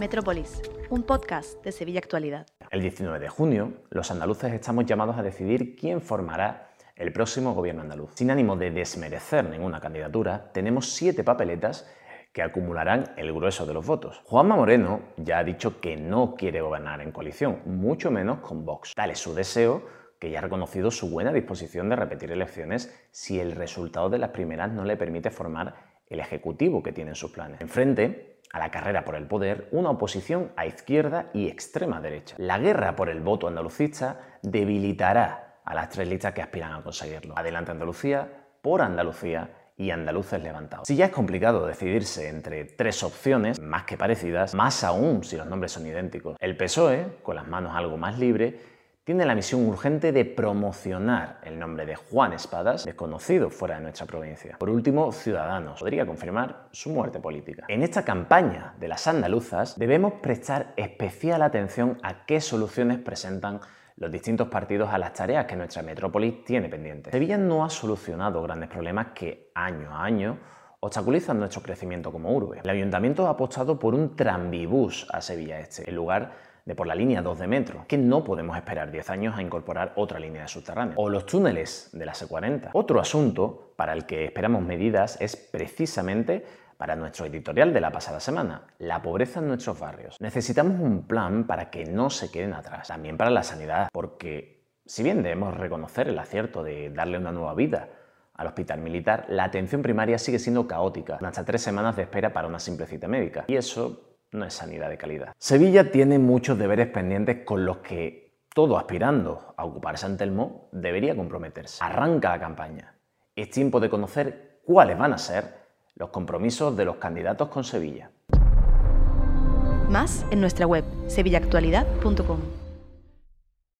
Metrópolis, un podcast de Sevilla Actualidad. El 19 de junio, los andaluces estamos llamados a decidir quién formará el próximo gobierno andaluz. Sin ánimo de desmerecer ninguna candidatura, tenemos siete papeletas que acumularán el grueso de los votos. Juanma Moreno ya ha dicho que no quiere gobernar en coalición, mucho menos con Vox. Tal es su deseo que ya ha reconocido su buena disposición de repetir elecciones si el resultado de las primeras no le permite formar el ejecutivo que tiene en sus planes. Enfrente a la carrera por el poder una oposición a izquierda y extrema derecha. La guerra por el voto andalucista debilitará a las tres listas que aspiran a conseguirlo. Adelante Andalucía, por Andalucía y andaluces levantados. Si ya es complicado decidirse entre tres opciones, más que parecidas, más aún si los nombres son idénticos. El PSOE, con las manos algo más libres, tiene la misión urgente de promocionar el nombre de Juan Espadas, desconocido fuera de nuestra provincia. Por último, Ciudadanos podría confirmar su muerte política. En esta campaña de las andaluzas debemos prestar especial atención a qué soluciones presentan los distintos partidos a las tareas que nuestra metrópolis tiene pendientes. Sevilla no ha solucionado grandes problemas que año a año obstaculizan nuestro crecimiento como urbe. El ayuntamiento ha apostado por un tranvibús a Sevilla Este, en lugar por la línea 2 de metro, que no podemos esperar 10 años a incorporar otra línea de subterráneo. O los túneles de la C40. Otro asunto para el que esperamos medidas es precisamente para nuestro editorial de la pasada semana, la pobreza en nuestros barrios. Necesitamos un plan para que no se queden atrás, también para la sanidad, porque si bien debemos reconocer el acierto de darle una nueva vida al hospital militar, la atención primaria sigue siendo caótica, hasta tres semanas de espera para una simple cita médica. Y eso no es sanidad de calidad. Sevilla tiene muchos deberes pendientes con los que todo aspirando a ocupar San Telmo debería comprometerse. Arranca la campaña. Es tiempo de conocer cuáles van a ser los compromisos de los candidatos con Sevilla. Más en nuestra web sevillaactualidad.com.